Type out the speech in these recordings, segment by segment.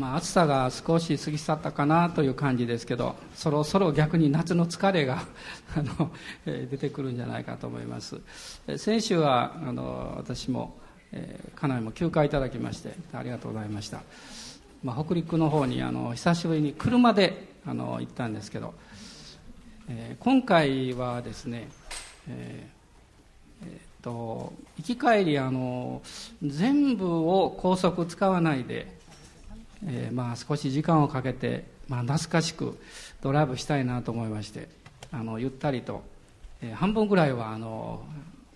まあ、暑さが少し過ぎ去ったかなという感じですけどそろそろ逆に夏の疲れが あの、出てくるんじゃないかと思います、先週はあの私も、えー、家内も休暇いただきましてありがとうございました、まあ、北陸の方にあの久しぶりに車であの行ったんですけど、えー、今回はですね、えーえー、と行き帰りあの全部を高速使わないでえー、まあ少し時間をかけて、まあ、懐かしくドライブしたいなと思いましてあのゆったりと、えー、半分ぐらいはあの、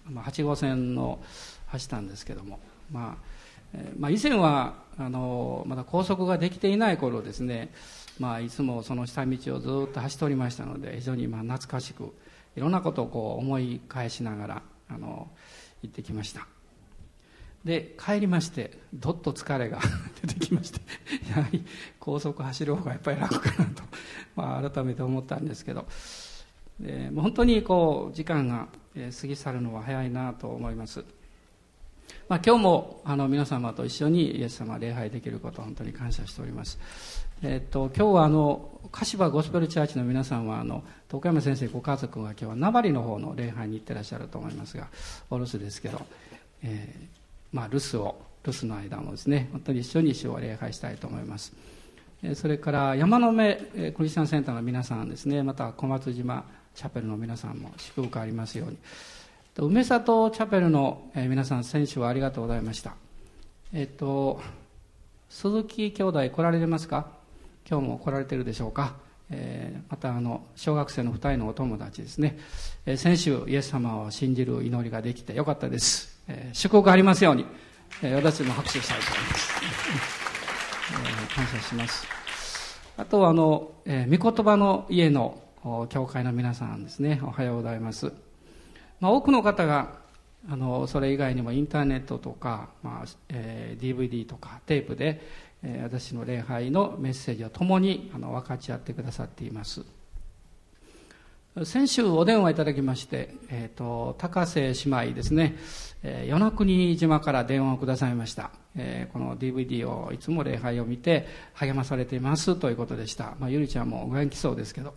まあ、8号線の走ったんですけども、まあえー、まあ、以前はあのまだ高速ができていない頃ですね、まあ、いつもその下道をずっと走っておりましたので非常にまあ懐かしくいろんなことをこう思い返しながらあの行ってきました。で帰りましてどっと疲れが 出てきまして やはり高速走る方がやっぱり楽かなと、まあ、改めて思ったんですけど、えー、本当にこう時間が過ぎ去るのは早いなと思います、まあ、今日もあの皆様と一緒にイエス様礼拝できること本当に感謝しております、え、っと今日はあの柏ゴスペルチャーチの皆さんはあの徳山先生ご家族が今日は名張の方の礼拝に行ってらっしゃると思いますがお留守ですけど、えーまあ、留守を留守の間もですね本当に一緒に主を礼拝したいと思います。それから山の目クリスチャンセンターの皆さんですねまた小松島チャペルの皆さんも祝福ありますように。梅里チャペルの皆さん選手はありがとうございました。えっと鈴木兄弟来られますか？今日も来られてるでしょうか、えー、またあの小学生の2人のお友達ですね、えー、先週イエス様を信じる祈りができてよかったです。え、祝福ありますように、えー、私も拍手したいと思います、え、感謝します。あとはあの、えー、御言葉の家の教会の皆さんですね。おはようございます、まあ、多くの方があのそれ以外にもインターネットとか、まあえー、DVD とかテープで、えー、私の礼拝のメッセージを共にあの分かち合ってくださっています。先週お電話いただきまして、えーと、高瀬姉妹ですね、えー、与那国島から電話をくださいました、えー、この DVD をいつも礼拝を見て励まされていますということでした、まあ、ゆりちゃんもお元気そうですけど、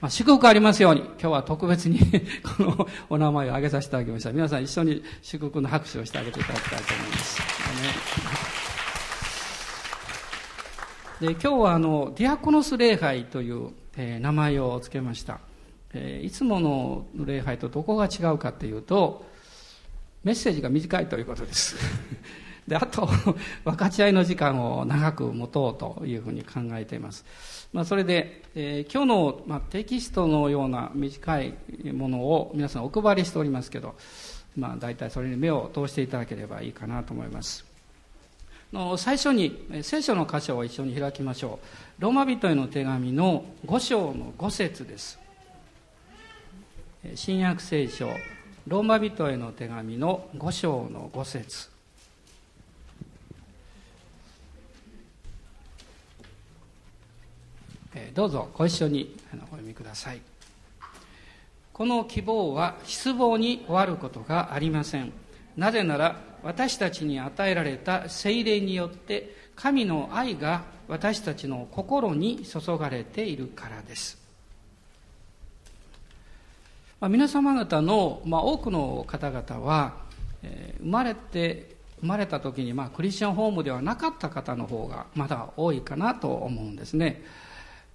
まあ、祝福ありますように。今日は特別に このお名前を挙げさせていただきました。皆さん一緒に祝福の拍手をしてあげていただきたいと思います、で今日はあのディアコノス礼拝という、えー、名前を付けました。えいつもの礼拝とどこが違うかというとメッセージが短いということです。であと分かち合いの時間を長く持とうというふうに考えています、まあ、それで、えー、今日の、まあ、テキストのような短いものを皆さんお配りしておりますけど、まあ、大体それに目を通していただければいいかなと思います。の最初に聖書の箇所を一緒に開きましょう。ローマ人への手紙の5章の5節です。新約聖書ローマ人への手紙の5章の5節。どうぞご一緒にお読みください。この希望は失望に終わることがありません。なぜなら私たちに与えられた精霊によって神の愛が私たちの心に注がれているからです。まあ、皆様方の、まあ、多くの方々は、えー、生まれて生まれた時に、まあ、クリスチャンホームではなかった方の方がまだ多いかなと思うんですね。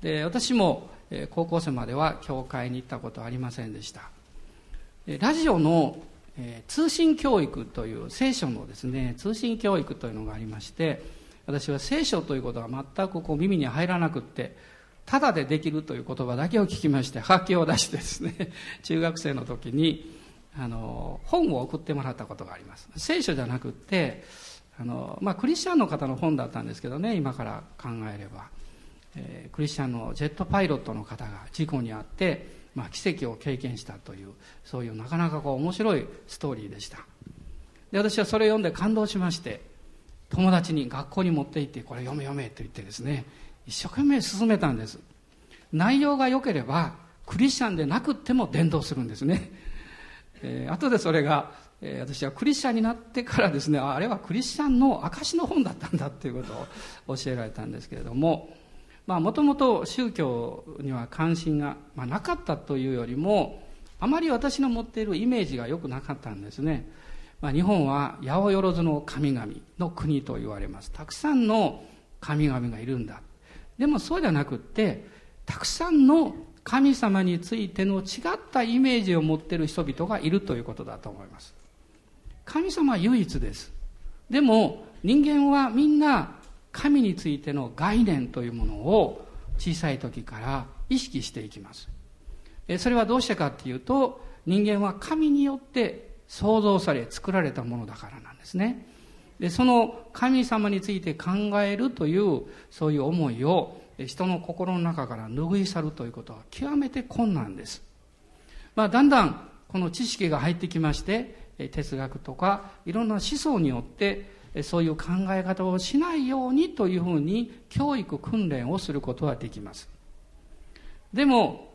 で私も、えー、高校生までは教会に行ったことはありませんでした。ラジオの、えー、通信教育という聖書のですね通信教育というのがありまして私は聖書ということは全くこう耳に入らなくってただでできるという言葉だけを聞きまして発揮を出してですね 中学生の時にあの本を送ってもらったことがあります。聖書じゃなくってあの、まあ、クリスチャンの方の本だったんですけどね今から考えれば、えー、クリスチャンのジェットパイロットの方が事故に遭って、まあ、奇跡を経験したというそういうなかなかこう面白いストーリーでした。で私はそれを読んで感動しまして友達に学校に持って行ってこれ読め読めと言ってですね一生懸命進めたんです。内容が良ければクリスチャンでなくっても伝道するんですね、えー、後でそれがえ私はクリスチャンになってからですねあれはクリスチャンの証の本だったんだということを教えられたんですけれどももともと宗教には関心が、まあ、なかったというよりもあまり私の持っているイメージが良くなかったんですね、まあ、日本は八百万の神々の国と言われます。たくさんの神々がいるんだ。でもそうじゃなくってたくさんの神様についての違ったイメージを持っている人々がいるということだと思います。神様は唯一です。でも人間はみんな神についての概念というものを小さい時から意識していきます。それはどうしてかっていうと人間は神によって創造され作られたものだからなんですね。でその神様について考えるというそういう思いを人の心の中から拭い去るということは極めて困難です、まあ、だんだんこの知識が入ってきまして哲学とかいろんな思想によってそういう考え方をしないようにというふうに教育訓練をすることはできます。でも、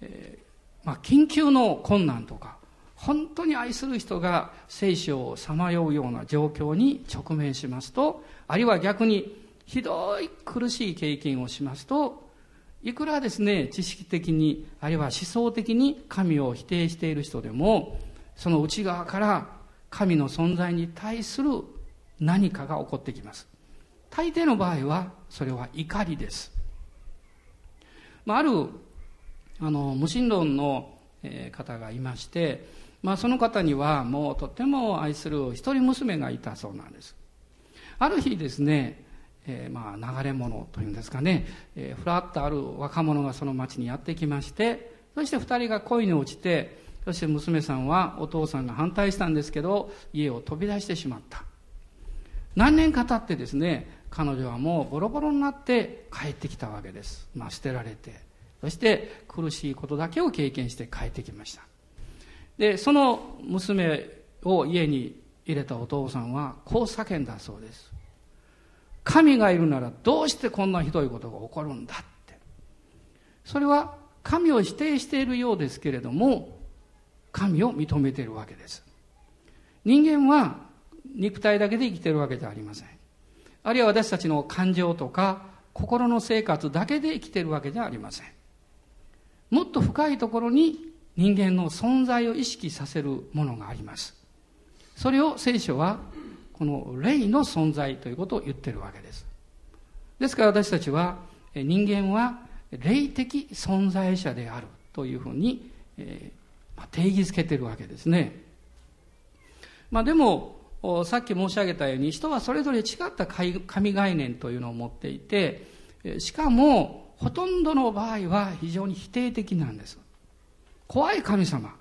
えー、まあ、緊急の困難とか本当に愛する人が聖書をさまようような状況に直面しますとあるいは逆にひどい苦しい経験をしますといくらですね知識的にあるいは思想的に神を否定している人でもその内側から神の存在に対する何かが起こってきます。大抵の場合はそれは怒りです、まあ、あるあの無神論の方がいまして、まあ、その方にはもうとても愛する一人娘がいたそうなんです。ある日ですね、えー、まあ流れ者というんですかね、えー、ふらっとある若者がその町にやってきましてそして二人が恋に落ちてそして娘さんはお父さんが反対したんですけど家を飛び出してしまった。何年か経ってですね彼女はもうボロボロになって帰ってきたわけです、まあ、捨てられて。そして苦しいことだけを経験して帰ってきました。でその娘を家に入れたお父さんはこう叫んだそうです。神がいるならどうしてこんなひどいことが起こるんだって。それは神を否定しているようですけれども神を認めているわけです。人間は肉体だけで生きているわけじゃありません。あるいは私たちの感情とか心の生活だけで生きているわけじゃありません。もっと深いところに人間の存在を意識させるものがあります。それを聖書はこの霊の存在ということを言ってるわけです。ですから私たちは人間は霊的存在者であるというふうに、定義づけてるわけですね。まあでもさっき申し上げたように人はそれぞれ違った神概念というのを持っていてしかもほとんどの場合は非常に否定的なんです。怖い神様。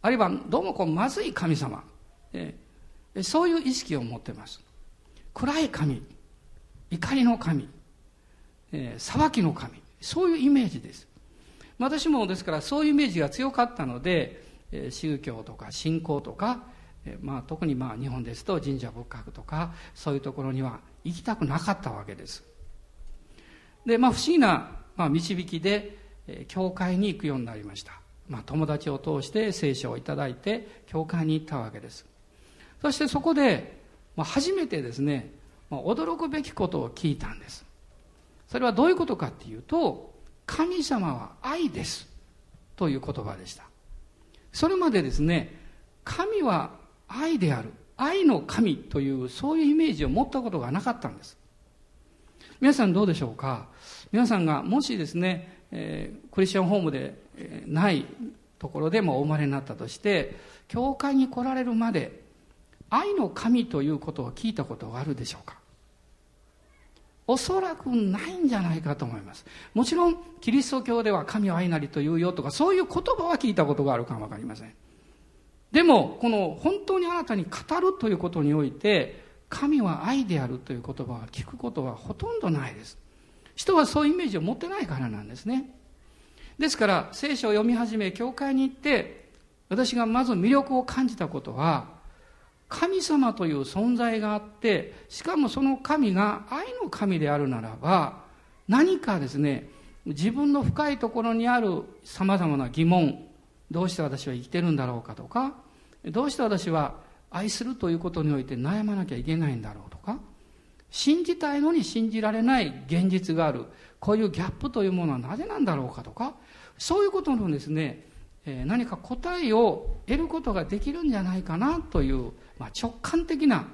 あるいはどうもこうまずい神様。えそういう意識を持ってます。暗い神。怒りの神。え裁きの神。そういうイメージです。私もですからそういうイメージが強かったのでえ宗教とか信仰とかえまあ、特にまあ日本ですと神社仏閣とかそういうところには行きたくなかったわけです。でまあ不思議な、まあ、導きでえ教会に行くようになりました、まあ、友達を通して聖書をいただいて教会に行ったわけです。そしてそこで、まあ、初めてですね、まあ、驚くべきことを聞いたんです。それはどういうことかっていうと神様は愛です。という言葉でした。それまでですね神は愛である。愛の神というそういうイメージを持ったことがなかったんです。皆さんどうでしょうか？皆さんがもしですね、えー、クリスチャンホームで、え、ないところでもお生まれになったとして教会に来られるまで愛の神ということを聞いたことがあるでしょうか？おそらくないんじゃないかと思います。もちろんキリスト教では神は愛なりと言うよとかそういう言葉は聞いたことがあるかもわかりません。でもこの本当にあなたに語るということにおいて神は愛であるという言葉は聞くことはほとんどないです。人はそういうイメージを持ってないからなんですね。ですから聖書を読み始め教会に行って私がまず魅力を感じたことは神様という存在があってしかもその神が愛の神であるならば何かですね自分の深いところにあるさまざまな疑問どうして私は生きてるんだろうかとかどうして私は愛するということにおいて悩まなきゃいけないんだろうとか信じたいのに信じられない現実がある。こういうギャップというものはなぜなんだろうかとか。そういうことのですね何か答えを得ることができるんじゃないかなという、まあ、直感的な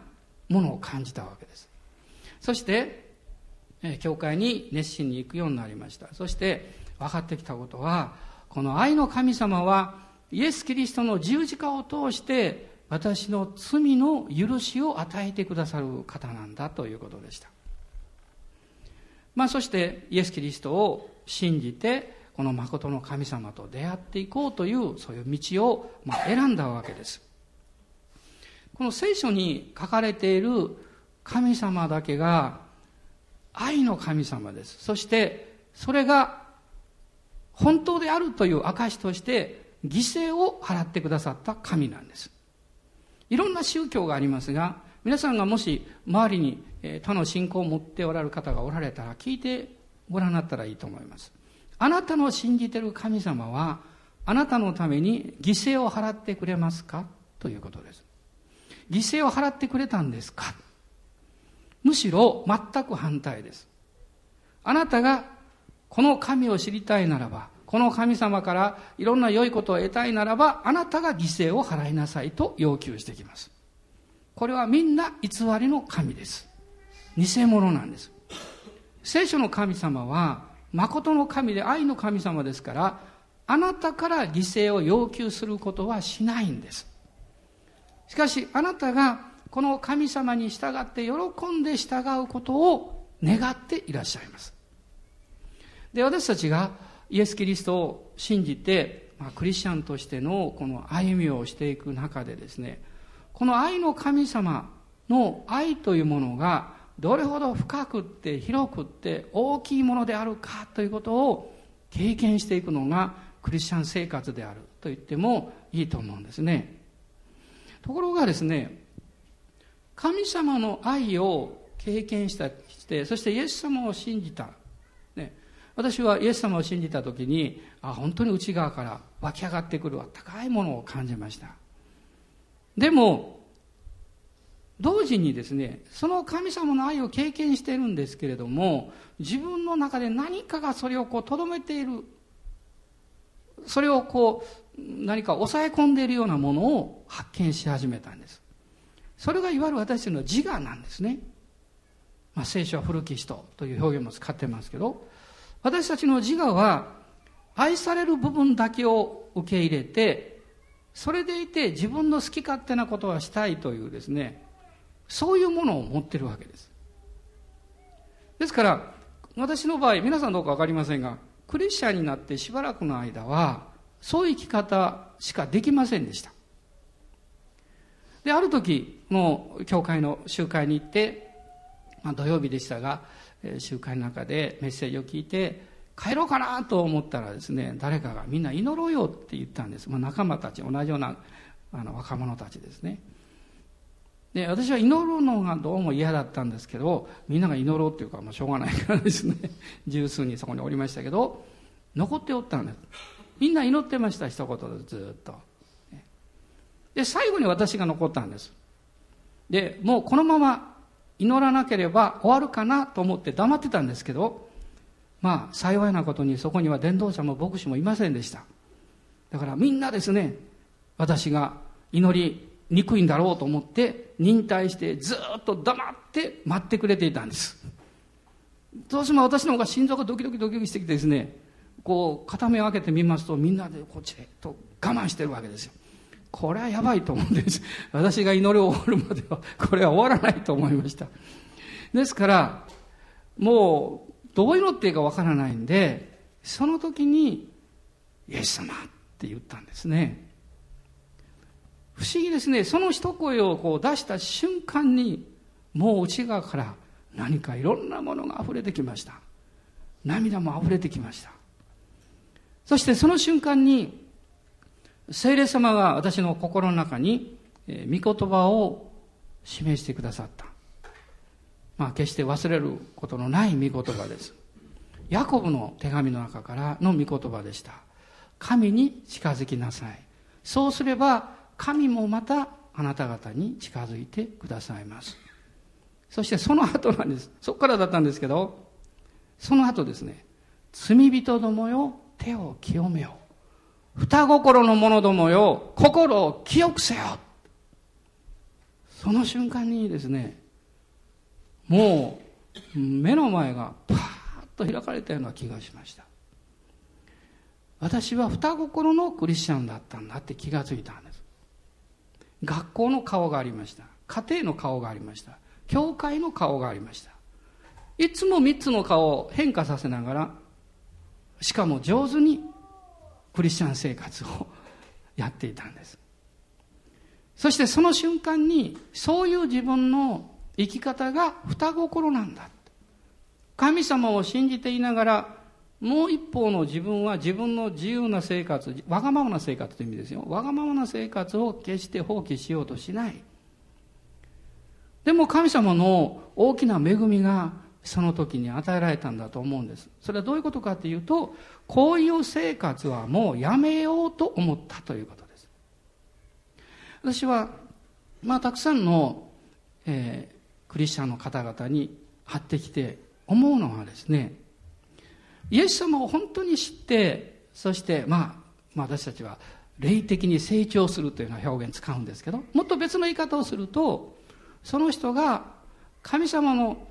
ものを感じたわけです。そして教会に熱心に行くようになりました。そして分かってきたことはこの愛の神様はイエス・キリストの十字架を通して私の罪の許しを与えてくださる方なんだということでした。まあそしてイエス・キリストを信じてこの誠の神様と出会っていこうというそういう道をま選んだわけです。この聖書に書かれている神様だけが愛の神様です。そしてそれが本当であるという証として犠牲を払ってくださった神なんです。いろんな宗教がありますが、皆さんがもし周りに他の信仰を持っておられる方がおられたら聞いてご覧になったらいいと思います。あなたの信じている神様は、あなたのために犠牲を払ってくれますか？ということです。犠牲を払ってくれたんですか？むしろ全く反対です。あなたがこの神を知りたいならば、この神様からいろんな良いことを得たいならば、あなたが犠牲を払いなさいと要求してきます。これはみんな偽りの神です。偽物なんです。聖書の神様は、誠の神で愛の神様ですから、あなたから犠牲を要求することはしないんです。しかし、あなたがこの神様に従って喜んで従うことを願っていらっしゃいます。で、私たちがイエス・キリストを信じて、まあ、クリスチャンとしてのこの歩みをしていく中でですね、この愛の神様の愛というものがどれほど深くって広くって大きいものであるかということを経験していくのがクリスチャン生活であると言ってもいいと思うんですね。ところがですね、神様の愛を経験したして、そしてイエス様を信じた。私はイエス様を信じた時にあ本当に内側から湧き上がってくる高いものを感じました。でも同時にですねその神様の愛を経験しているんですけれども自分の中で何かがそれをこうとどめているそれをこう何か抑え込んでいるようなものを発見し始めたんです。それがいわゆる私たちの自我なんですね、まあ、聖書は古き人という表現も使ってますけど私たちの自我は愛される部分だけを受け入れてそれでいて自分の好き勝手なことはしたいというですねそういうものを持ってるわけです。ですから私の場合皆さんどうか分かりませんがクリスチャンになってしばらくの間はそういう生き方しかできませんでした。である時もう教会の集会に行って、まあ、土曜日でしたが集会の中でメッセージを聞いて帰ろうかなと思ったらですね誰かがみんな祈ろうよって言ったんです、まあ、仲間たち同じようなあの若者たちですね。で私は祈るのがどうも嫌だったんですけどみんなが祈ろうっていうかもうしょうがないからですね。十数人そこにおりましたけど残っておったんです。みんな祈ってました一言でずっと。で最後に私が残ったんです。でもうこのまま祈らなければ終わるかなと思って黙ってたんですけど、まあ、幸いなことにそこには伝道者も牧師もいませんでした。だからみんなですね、私が祈りにくいんだろうと思って忍耐してずっと黙って待ってくれていたんです。どうしても私の方が心臓がドキドキドキドキしてきてですね、こう片目を開けてみますとみんなでこっちへと我慢してるわけですよ。これはやばいと思うんです。私が祈りを終わるまでは、これは終わらないと思いました。ですから、もう、どう祈っていいかわからないんで、その時に、イエス様って言ったんですね。不思議ですね。その一声をこう出した瞬間に、もう内側から何かいろんなものが溢れてきました。涙も溢れてきました。そしてその瞬間に、聖霊様が私の心の中に、えー、御言葉を示してくださった。まあ、決して忘れることのない御言葉です。ヤコブの手紙の中からの御言葉でした。神に近づきなさい。そうすれば、神もまたあなた方に近づいてくださいますそしてその後なんですそこからだったんですけどその後ですね罪人どもよ手を清めよ双心の者どもよ心を清くせよ。その瞬間にですねもう目の前がパーッと開かれたような気がしました。私は双心のクリスチャンだったんだって気がついたんです。学校の顔がありました。家庭の顔がありました。教会の顔がありました。いつも三つの顔を変化させながらしかも上手にクリスチャン生活をやっていたんです。そしてその瞬間にそういう自分の生き方が双心なんだ。神様を信じていながらもう一方の自分は自分の自由な生活わがままな生活という意味ですよ。わがままな生活を決して放棄しようとしない。でも神様の大きな恵みがその時に与えられたんだと思うんです。それはどういうことかというとこういう生活はもうやめようと思ったということです。私はまあたくさんの、えー、クリスチャンの方々に会ってきて思うのはですねイエス様を本当に知ってそして、まあ、まあ私たちは霊的に成長するというような表現使うんですけどもっと別の言い方をするとその人が神様の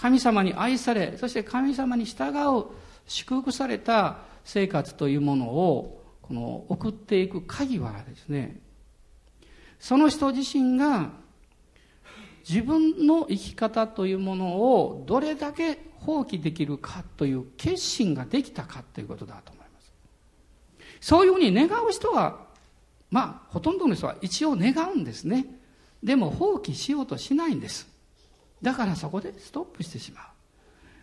神様に愛されそして神様に従う祝福された生活というものをこの送っていく鍵はですねその人自身が自分の生き方というものをどれだけ放棄できるかという決心ができたかということだと思います。そういうふうに願う人はまあほとんどの人は一応願うんですね。でも放棄しようとしないんです。だからそこでストップしてしまう。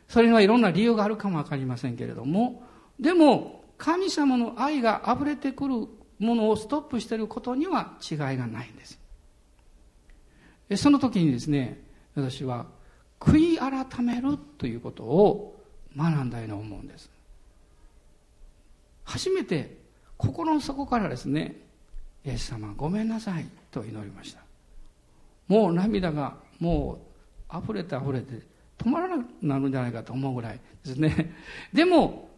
それにはいろんな理由があるかもわかりませんけれども。でも神様の愛が溢れてくるものをストップしていることには違いがないんです。その時にですね私は悔い改めるということを学んだように思うんです。初めて心の底からですねイエス様ごめんなさいと祈りました。もう涙がもう溢れて溢れて止まらなくなるんじゃないかと思うぐらいですね。でも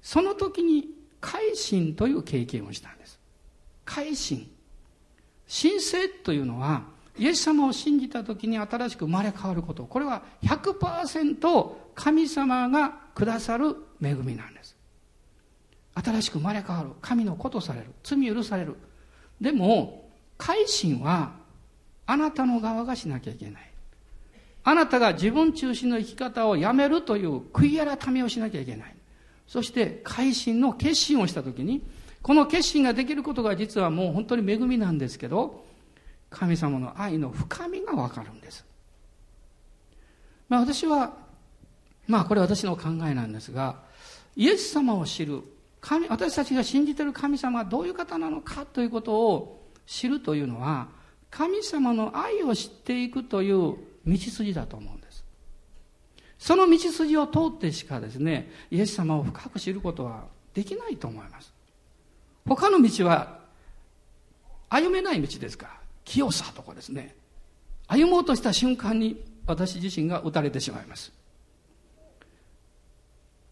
その時に改心という経験をしたんです。改心。神聖というのはイエス様を信じた時に新しく生まれ変わること。これは100%神様がくださる恵みなんです。新しく生まれ変わる。神の子とされる。罪許される。でも改心はあなたの側がしなきゃいけない。あなたが自分中心の生き方をやめるという悔い改めをしなきゃいけないそして改心の決心をした時にこの決心ができることが実はもう本当に恵みなんですけど神様の愛の深みがわかるんです。まあ私は、まあこれ私の考えなんですが、イエス様を知る、神、私たちが信じている神様がどういう方なのかということを知るというのは、神様の愛を知っていくという道筋だと思うんです。その道筋を通ってしかですね、イエス様を深く知ることはできないと思います。他の道は歩めない道ですから。清さとかですね歩もうとした瞬間に私自身が打たれてしまいます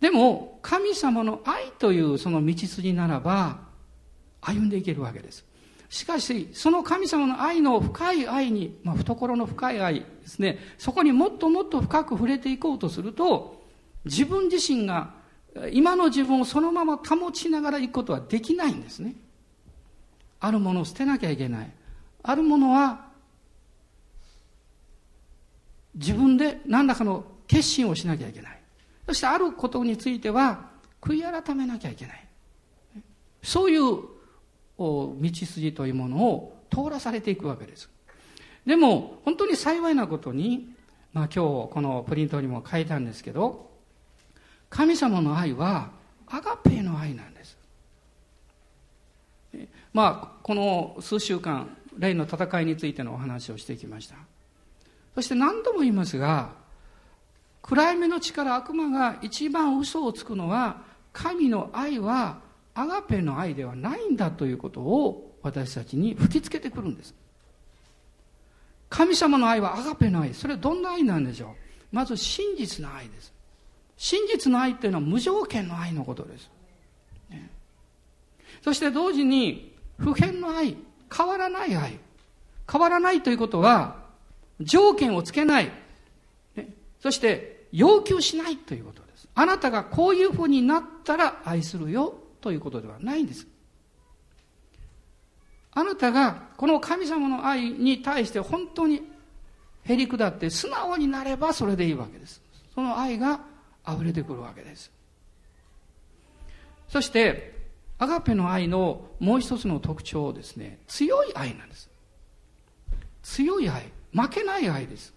でも神様の愛というその道筋ならば歩んでいけるわけですしかしその神様の愛の深い愛に、まあ、懐の深い愛ですね。そこにもっともっと深く触れていこうとすると自分自身が今の自分をそのまま保ちながらいくことはできないんですね。あるものを捨てなきゃいけない。あるものは自分で何らかの決心をしなきゃいけない。そしてあることについては悔い改めなきゃいけない。そういう道筋というものを通らされていくわけです。でも本当に幸いなことに、まあ、今日このプリントにも書いたんですけど神様の愛はアガペの愛なんです。まあこの数週間霊の戦いについてのお話をしてきました。そして何度も言いますが暗闇の力悪魔が一番嘘をつくのは神の愛はアガペの愛ではないんだということを私たちに吹きつけてくるんです。神様の愛はアガペの愛。それはどんな愛なんでしょう？まず真実の愛です。真実の愛っていうのは無条件の愛のことです、ね、そして同時に普遍の愛変わらない愛。変わらないということは条件をつけない、ね、そして要求しないということです。あなたがこういうふうになったら愛するよ。ということではないんですあなたがこの神様の愛に対して本当にへり下って素直になればそれでいいわけです。その愛が溢れてくるわけです。そして、アガペの愛のもう一つの特徴ですね、強い愛なんです。強い愛。負けない愛です。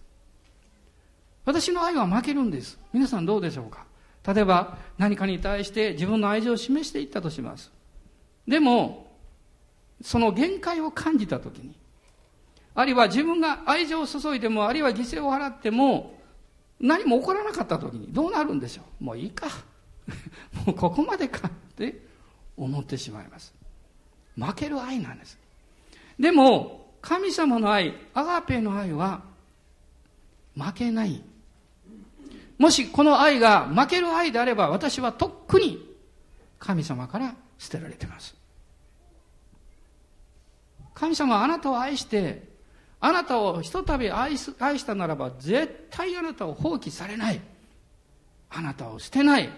私の愛は負けるんです。皆さんどうでしょうか？例えば何かに対して自分の愛情を示していったとします。でも、その限界を感じたときに、あるいは自分が愛情を注いでも、あるいは犠牲を払っても、何も起こらなかったときにどうなるんでしょう？もういいか。もうここまでかって思ってしまいます。負ける愛なんです。でも、神様の愛、アガペの愛は負けない。もしこの愛が負ける愛であれば、私はとっくに神様から捨てられています。神様はあなたを愛して、あなたをひとたび愛愛したならば、絶対あなたを放棄されない。あなたを捨てない。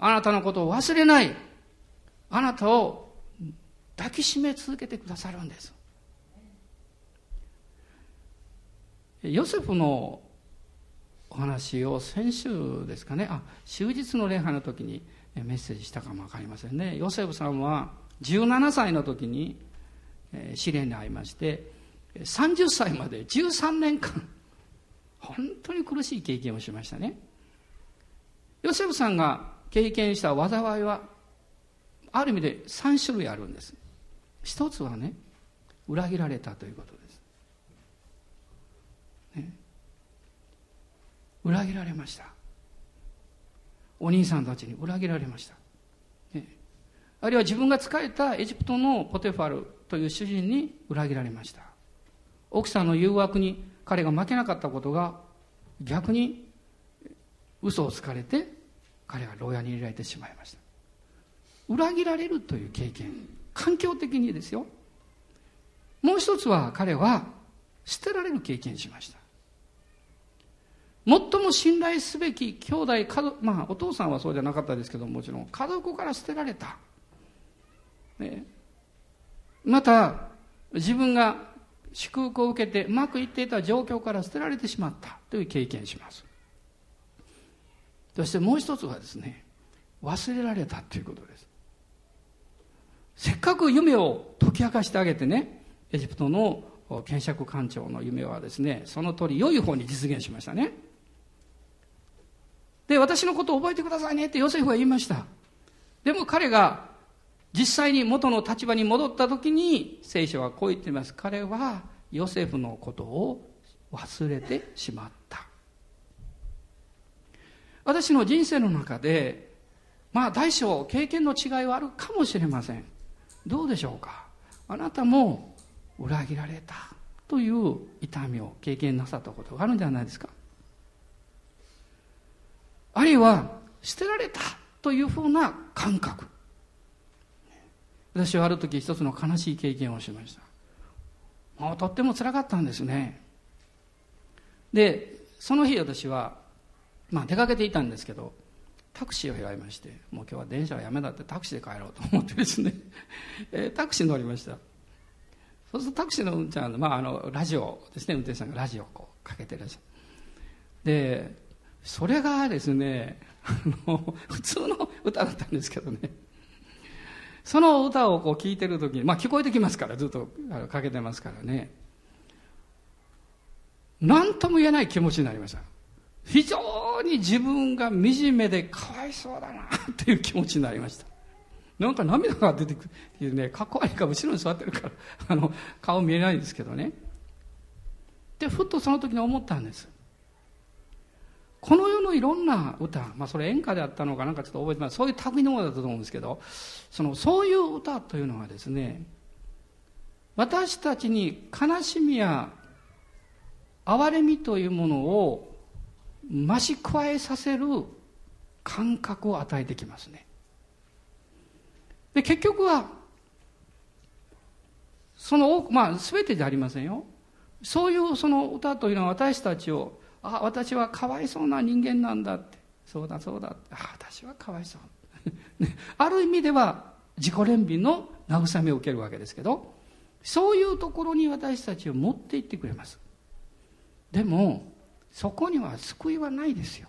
あなたのことを忘れない。あなたを抱きしめ続けてくださるんです。ヨセフのお話を先週ですかね、あ、終日の礼拝の時にメッセージしたかもわかりませんね。ヨセフさんは17歳の時に試練に遭いまして30歳まで13年間本当に苦しい経験をしましたね。ヨセフさんが経験した災いはある意味で3種類あるんです。一つはね裏切られたということです、ね、裏切られました。お兄さんたちに裏切られました、ね、あるいは自分が仕えたエジプトのポテファルという主人に裏切られました。奥さんの誘惑に彼が負けなかったことが逆に嘘をつかれて彼は牢屋に入れられてしまいました。裏切られるという経験環境的にですよ。もう一つは彼は捨てられる経験しました。最も信頼すべき兄弟家族まあお父さんはそうじゃなかったですけどもちろん家族から捨てられた、ね、また自分が祝福を受けてうまくいっていた状況から捨てられてしまった。という経験します。そしてもう一つはですね忘れられたということです。せっかく夢を解き明かしてあげてねエジプトの検釈官庁の夢はですねその通り良い方に実現しましたね。で私のことを覚えてくださいねってヨセフは言いました。でも彼が実際に元の立場に戻った時に聖書はこう言っています。彼はヨセフのことを忘れてしまった。私の人生の中でまあ大小経験の違いはあるかもしれません。どうでしょうか。あなたも裏切られたという痛みを経験なさったことがあるんじゃないですか。あるいは捨てられたというふうな感覚。私はある時一つの悲しい経験をしました。もうとってもつらかったんですね。でその日私は、まあ、出かけていたんですけどタクシーを選びましてもう今日は電車はやめだってタクシーで帰ろうと思ってですね、えー、タクシー乗りました。そうするとタクシーの運転、まあ、あのラジオですね運転手さんがラジオをこうかけてらっしゃる。でそれがですね普通の歌だったんですけどねその歌をこう聴いてる時に、まあ聞こえてきますから、ずっとかけてますからね。何とも言えない気持ちになりました。非常に自分が惨めでかわいそうだなっていう気持ちになりました。なんか涙が出てくるっていうね、かっこ悪いか後ろに座ってるから、あの、顔見えないんですけどね。で、ふっとその時に思ったんです。この世のいろんな歌、まあ、それ演歌であったのかなんかちょっと覚えてますそういう類のものだったと思うんですけどそのそういう歌というのはですね私たちに悲しみや哀れみというものを増し加えさせる感覚を与えてきますね。で、結局は、その多く、まあ、全てじゃありませんよ。そういうその歌というのは私たちを、あ、私はかわいそうな人間なんだって。そうだそうだ。あ、私はかわいそう。ねある意味では自己憐憫の慰めを受けるわけですけど、そういうところに私たちを持って行ってくれます。でも、そこには救いはないですよ。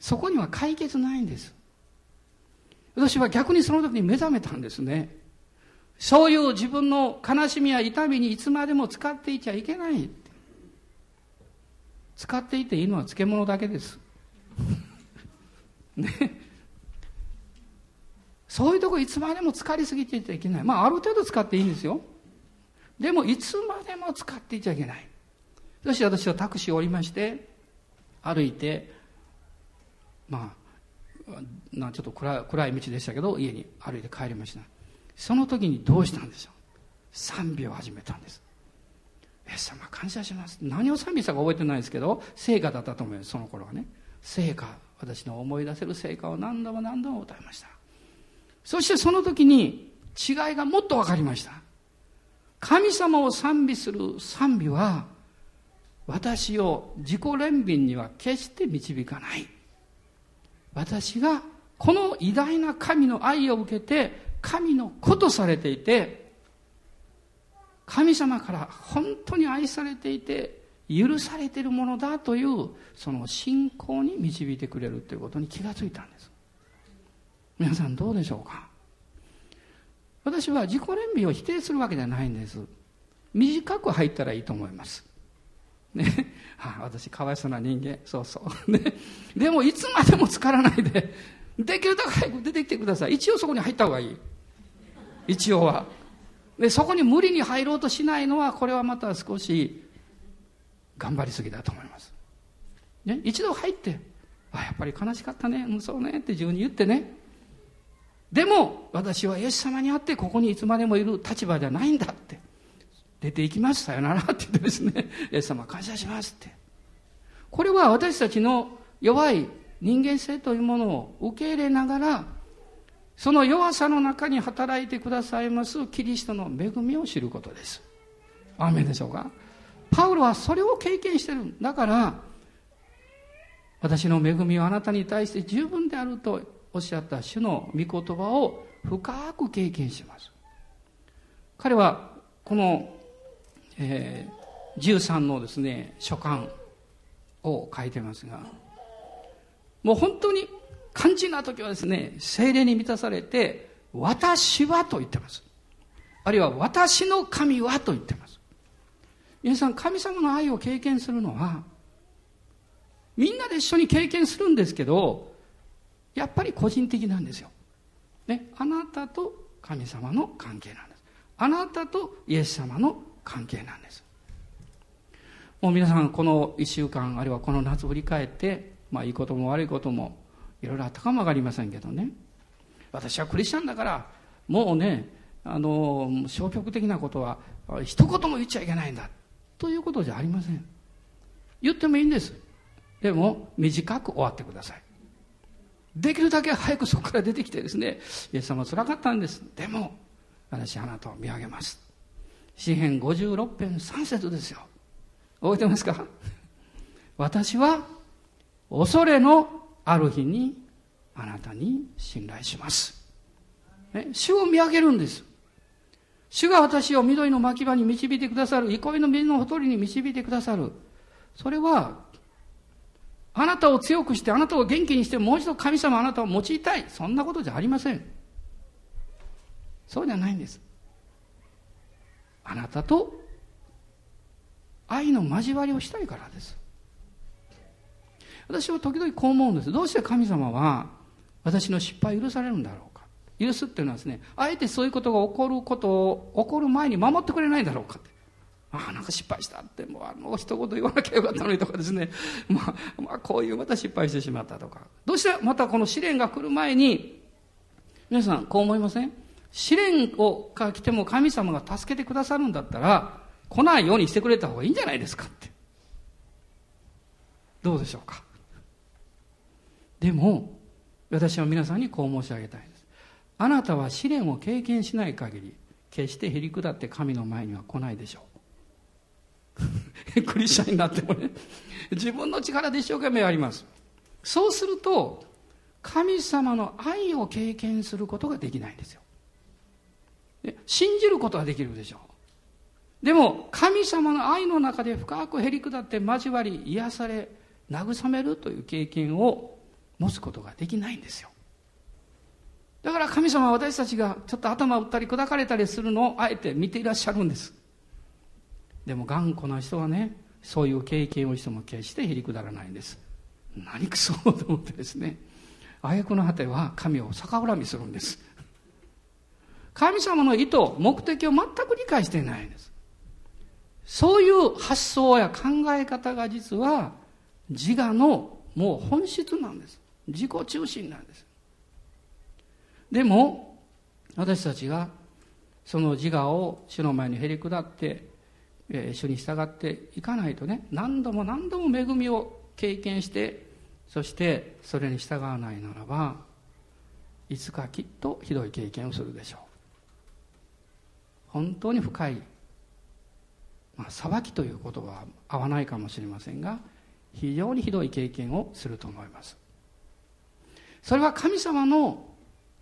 そこには解決ないんです。私は逆にその時に目覚めたんですね。そういう自分の悲しみや痛みにいつまでも使っていちゃいけない。使っていていいのは漬物だけです。ね。そういうとこいつまでも使いすぎていちゃいけない。まあ、ある程度使っていいんですよ。でも、いつまでも使っていちゃいけない。そして私はタクシーを降りまして、歩いて、まあ、なちょっと暗暗い道でしたけど、家に歩いて帰りました。その時にどうしたんでしょう賛美を始めたんですイエス様感謝します。何を賛美したか覚えてないですけど聖歌だったと思いますその頃はね。聖歌私の思い出せる聖歌を何度も何度も歌いました。そしてその時に違いがもっと分かりました。神様を賛美する賛美は私を自己憐憫には決して導かない。私がこの偉大な神の愛を受けて神の子とされていて、神様から本当に愛されていて、許されているものだという、その信仰に導いてくれるということに気がついたんです。皆さんどうでしょうか？私は自己憐憫を否定するわけじゃないんです。短く入ったらいいと思います。ね。はあ、私かわいそうな人間。そうそう。ね。でもいつまでも浸からないで、できるだけ早く出てきてください。一応そこに入った方がいい。一応は。で、そこに無理に入ろうとしないのは、これはまた少し頑張りすぎだと思います。ね、一度入って、あ、やっぱり悲しかったね、うん、そうねって自分に言ってね。でも、私はイエス様に会ってここにいつまでもいる立場じゃないんだって。出ていきます、さよならって言ってですね、イエス様感謝しますって。これは私たちの弱い人間性というものを受け入れながら、その弱さの中に働いてくださいますキリストの恵みを知ることです。アーメンでしょうか？パウロはそれを経験してる。だから、私の恵みはあなたに対して十分であるとおっしゃった主の御言葉を深く経験します。彼は、この、えー、13のですね、書簡を書いてますが、もう本当に肝心な時はですね、精霊に満たされて、私はと言ってます。あるいは私の神はと言ってます。皆さん、神様の愛を経験するのは、みんなで一緒に経験するんですけど、やっぱり個人的なんですよ。ね、あなたと神様の関係なんです。あなたとイエス様の関係なんです。もう皆さん、この一週間、あるいはこの夏を振り返って、まあいいことも悪いことも、いろいろあったかもわかりませんけどね。私はクリスチャンだからもうねあの消極的なことは一言も言っちゃいけないんだ。ということじゃありません。言ってもいいんです。でも短く終わってください。できるだけ早くそこから出てきてですねイエス様つらかったんです。でも私あなたを見上げます。詩編56編3節ですよ。覚えてますか？私は恐れのある日にあなたに信頼します。ね、主を見上げるんです。主が私を緑の牧場に導いてくださる、憩いの水のほとりに導いてくださる。それは、あなたを強くして、あなたを元気にして、もう一度神様あなたを用いたい。そんなことじゃありません。そうじゃないんです。あなたと愛の交わりをしたいからです。私は時々こう思うんです。どうして神様は私の失敗を許されるんだろうか。許すっていうのはですね、あえてそういうことが起こることを、起こる前に守ってくれないだろうかって。ああ、なんか失敗したって、もうあの一言言わなきゃよかったのにとかですね。まあ、まあ、こういうまた失敗してしまったとか。どうしてまたこの試練が来る前に、皆さんこう思いません？試練をが来ても神様が助けてくださるんだったら、来ないようにしてくれた方がいいんじゃないですかって。どうでしょうか？でも、私は皆さんにこう申し上げたいんです。あなたは試練を経験しない限り、決してへり下って神の前には来ないでしょう。クリスチャンになってもね、自分の力で一生懸命やります。そうすると、神様の愛を経験することができないんですよ。信じることはできるでしょう。でも、神様の愛の中で深くへり下って交わり、癒され、慰めるという経験を持つことができないんですよ。だから神様は私たちがちょっと頭を打ったり砕かれたりするのをあえて見ていらっしゃるんです。でも頑固な人はね、そういう経験をしても決してへりくだらないんです。何くそと思ってですね、挙句の果ては神を逆恨みするんです。神様の意図、目的を全く理解していないんです。そういう発想や考え方が実は自我のもう本質なんです。自己中心なんです。でも、私たちがその自我を主の前にへり下って、えー、主に従っていかないとね、何度も何度も恵みを経験して、そしてそれに従わないならば、いつかきっとひどい経験をするでしょう。本当に深い、まあ、裁きという言葉は合わないかもしれませんが、非常にひどい経験をすると思います。それは神様の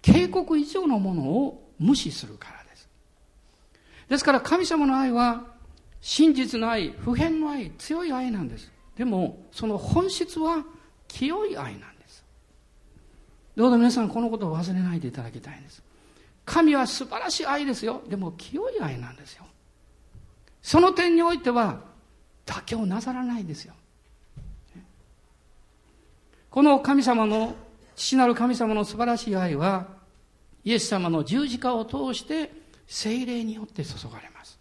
警告以上のものを無視するからです。ですから神様の愛は真実の愛、普遍の愛、強い愛なんです。でもその本質は清い愛なんです。どうぞ皆さんこのことを忘れないでいただきたいんです。神は素晴らしい愛ですよ。でも清い愛なんですよ。その点においては妥協なさらないですよ。この神様の父なる神様の素晴らしい愛は、イエス様の十字架を通して精霊によって注がれます。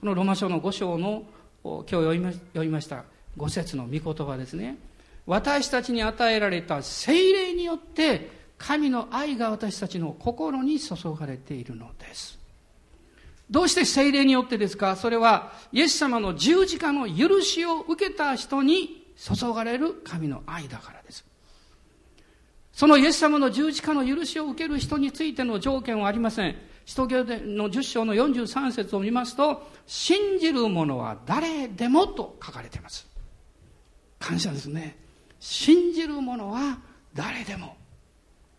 このロマ書の5章の今日読みました5節の御言葉ですね。私たちに与えられた精霊によって神の愛が私たちの心に注がれているのです。どうして精霊によってですか？それはイエス様の十字架の許しを受けた人に注がれる神の愛だからです。そのイエス様の十字架の許しを受ける人についての条件はありません。使徒行伝の10章の43節を見ますと、信じる者は誰でもと書かれています。感謝ですね。信じる者は誰でも。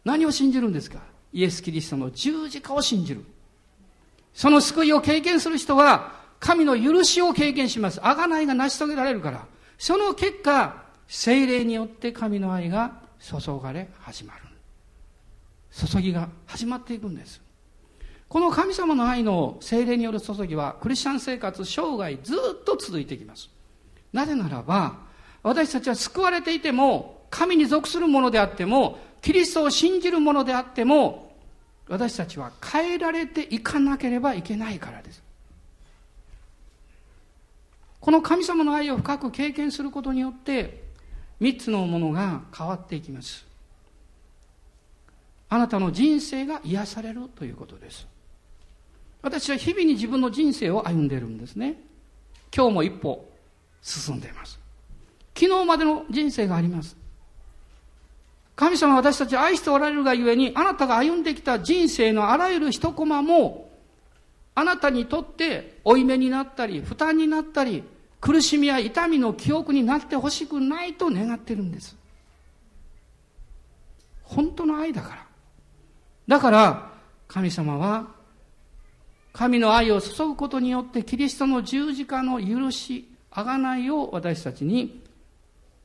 何を信じるんですか？イエス・キリストの十字架を信じる。その救いを経験する人は、神の許しを経験します。贖いが成し遂げられるから。その結果、精霊によって神の愛が注がれ始まる注ぎが始まっていくんです。この神様の愛の精霊による注ぎはクリスチャン生活生涯ずっと続いていきます。なぜならば私たちは救われていても神に属するものであってもキリストを信じるものであっても私たちは変えられていかなければいけないからです。この神様の愛を深く経験することによって三つのものが変わっていきます。あなたの人生が癒されるということです。私は日々に自分の人生を歩んでいるんですね。今日も一歩進んでいます。昨日までの人生があります。神様は私たちを愛しておられるがゆえに、あなたが歩んできた人生のあらゆる一コマも、あなたにとって負い目になったり、負担になったり、苦しみや痛みの記憶になってほしくないと願ってるんです。本当の愛だから。だから、神様は、神の愛を注ぐことによってキリストの十字架の許し、贖いを私たちに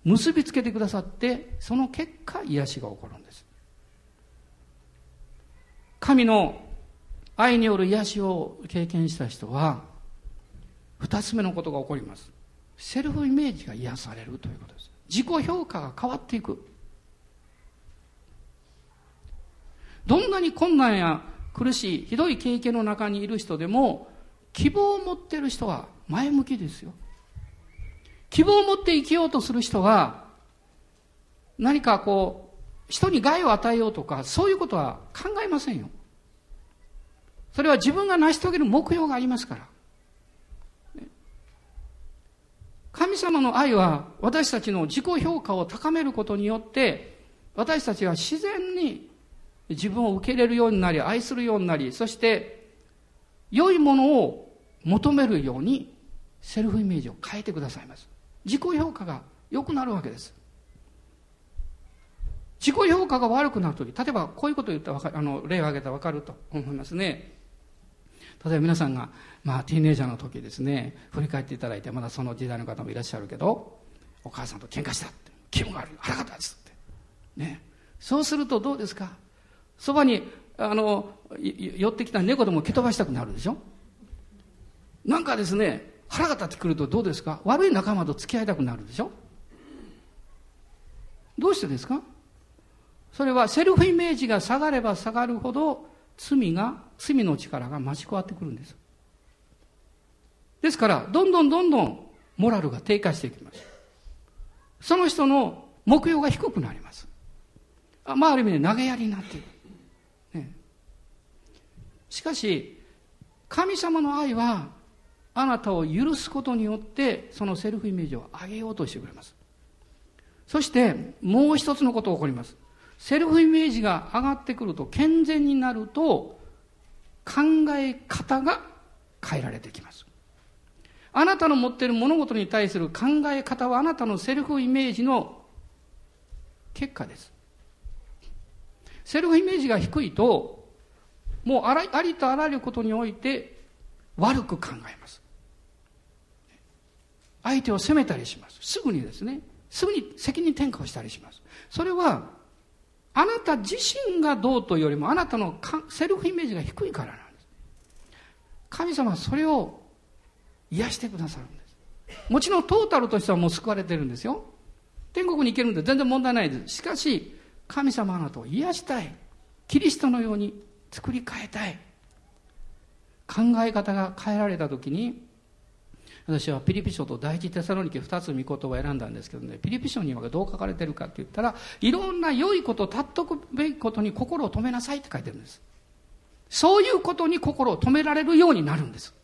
結びつけてくださって、その結果、癒しが起こるんです。神の愛による癒しを経験した人は、二つ目のことが起こります。セルフイメージが癒されるということです。自己評価が変わっていく。どんなに困難や苦しい、ひどい経験の中にいる人でも、希望を持ってる人は前向きですよ。希望を持って生きようとする人は、何かこう、人に害を与えようとか、そういうことは考えませんよ。それは自分が成し遂げる目標がありますから。神様の愛は私たちの自己評価を高めることによって私たちは自然に自分を受け入れるようになり愛するようになりそして良いものを求めるようにセルフイメージを変えてくださいます。自己評価が良くなるわけです。自己評価が悪くなるとき例えばこういうことを言ったらあの例を挙げたら分かると思いますね。例えば皆さんが、まあ、ティーネイジャーの時ですね振り返っていただいてまだその時代の方もいらっしゃるけどお母さんと喧嘩したって気分が悪い腹が立つって。ね。そうするとどうですか？そばにあの寄ってきた猫でも蹴飛ばしたくなるでしょ？なんかですね腹が立ってくるとどうですか？悪い仲間と付き合いたくなるでしょ？どうしてですか？それはセルフイメージが下がれば下がるほど罪が、罪の力が増し加わってくるんです。ですから、どんどんどんどんモラルが低下していきます。その人の目標が低くなります。あまあ、ある意味で投げやりになっている。ね、しかし、神様の愛は、あなたを許すことによって、そのセルフイメージを上げようとしてくれます。そして、もう一つのことが起こります。セルフイメージが上がってくると、健全になると、考え方が変えられてきます。あなたの持っている物事に対する考え方はあなたのセルフイメージの結果です。セルフイメージが低いと、もうあありとあらゆることにおいて悪く考えます。相手を責めたりします。すぐにですね、すぐに責任転嫁をしたりします。それはあなた自身がどうというよりもあなたのセルフイメージが低いからなんです。神様はそれを癒してくださるんです。もちろんトータルとしてはもう救われてるんですよ。天国に行けるんで全然問題ないです。しかし、神様あなたを癒したい。キリストのように作り変えたい。考え方が変えられた時に私はピリピ書と第一テサロニケ2つ御言葉を選んだんですけどねピリピ書にはどう書かれてるかって言ったらいろんな良いこと尊くべきことに心を止めなさいって書いてるんです。そういうことに心を止められるようになるんです。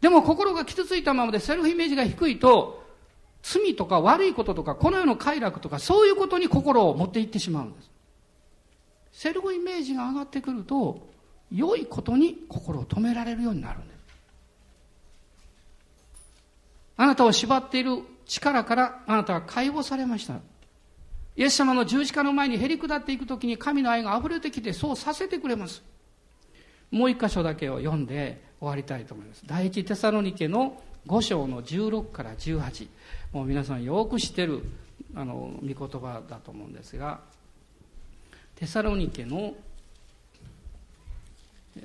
でも心が傷ついたままでセルフイメージが低いと罪とか悪いこととかこの世の快楽とかそういうことに心を持っていってしまうんです。セルフイメージが上がってくると良いことに心を止められるようになるんです。あなたを縛っている力からあなたは解放されました。イエス様の十字架の前にへり下っていくときに神の愛が溢れてきてそうさせてくれます。もう一箇所だけを読んで終わりたいと思います。第一テサロニケの5章の16から18。もう皆さんよく知ってるあの御言葉だと思うんですが、テサロニケの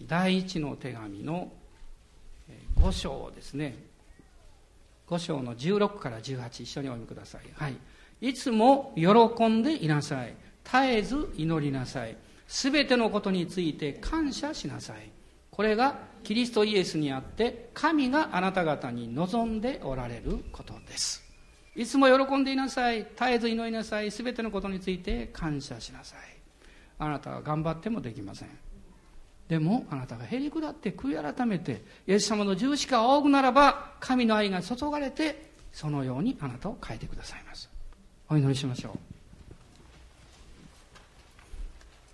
第一の手紙の5章ですね5章の16から18一緒にお読みください。はい。いつも喜んでいなさい。絶えず祈りなさい。すべてのことについて感謝しなさい。これがキリストイエスにあって神があなた方に望んでおられることです。いつも喜んでいなさい。絶えず祈りなさい。すべてのことについて感謝しなさい。あなたは頑張ってもできません。でもあなたがへり下って悔い改めてイエス様の十字架を仰ぐならば神の愛が注がれてそのようにあなたを変えてくださいます。お祈りしましょう。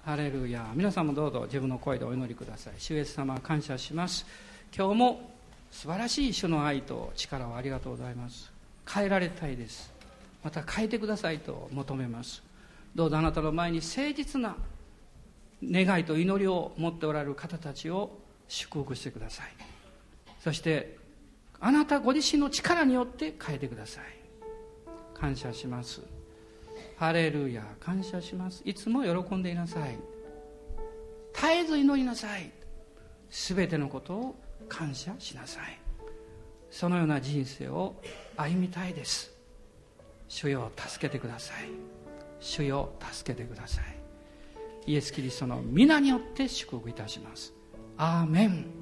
ハレルヤ皆さんもどうぞ自分の声でお祈りください。主イエス様感謝します。今日も素晴らしい主の愛と力をありがとうございます。変えられたいです。また変えてくださいと求めます。どうぞあなたの前に誠実な願いと祈りを持っておられる方たちを祝福してください。そしてあなたご自身の力によって変えてください。感謝します。ハレルヤ。感謝します。いつも喜んでいなさい。絶えず祈りなさい。すべてのことを感謝しなさい。そのような人生を歩みたいです。主よ助けてください。主よ助けてください。イエス・キリストの皆によって祝福いたします。アーメン。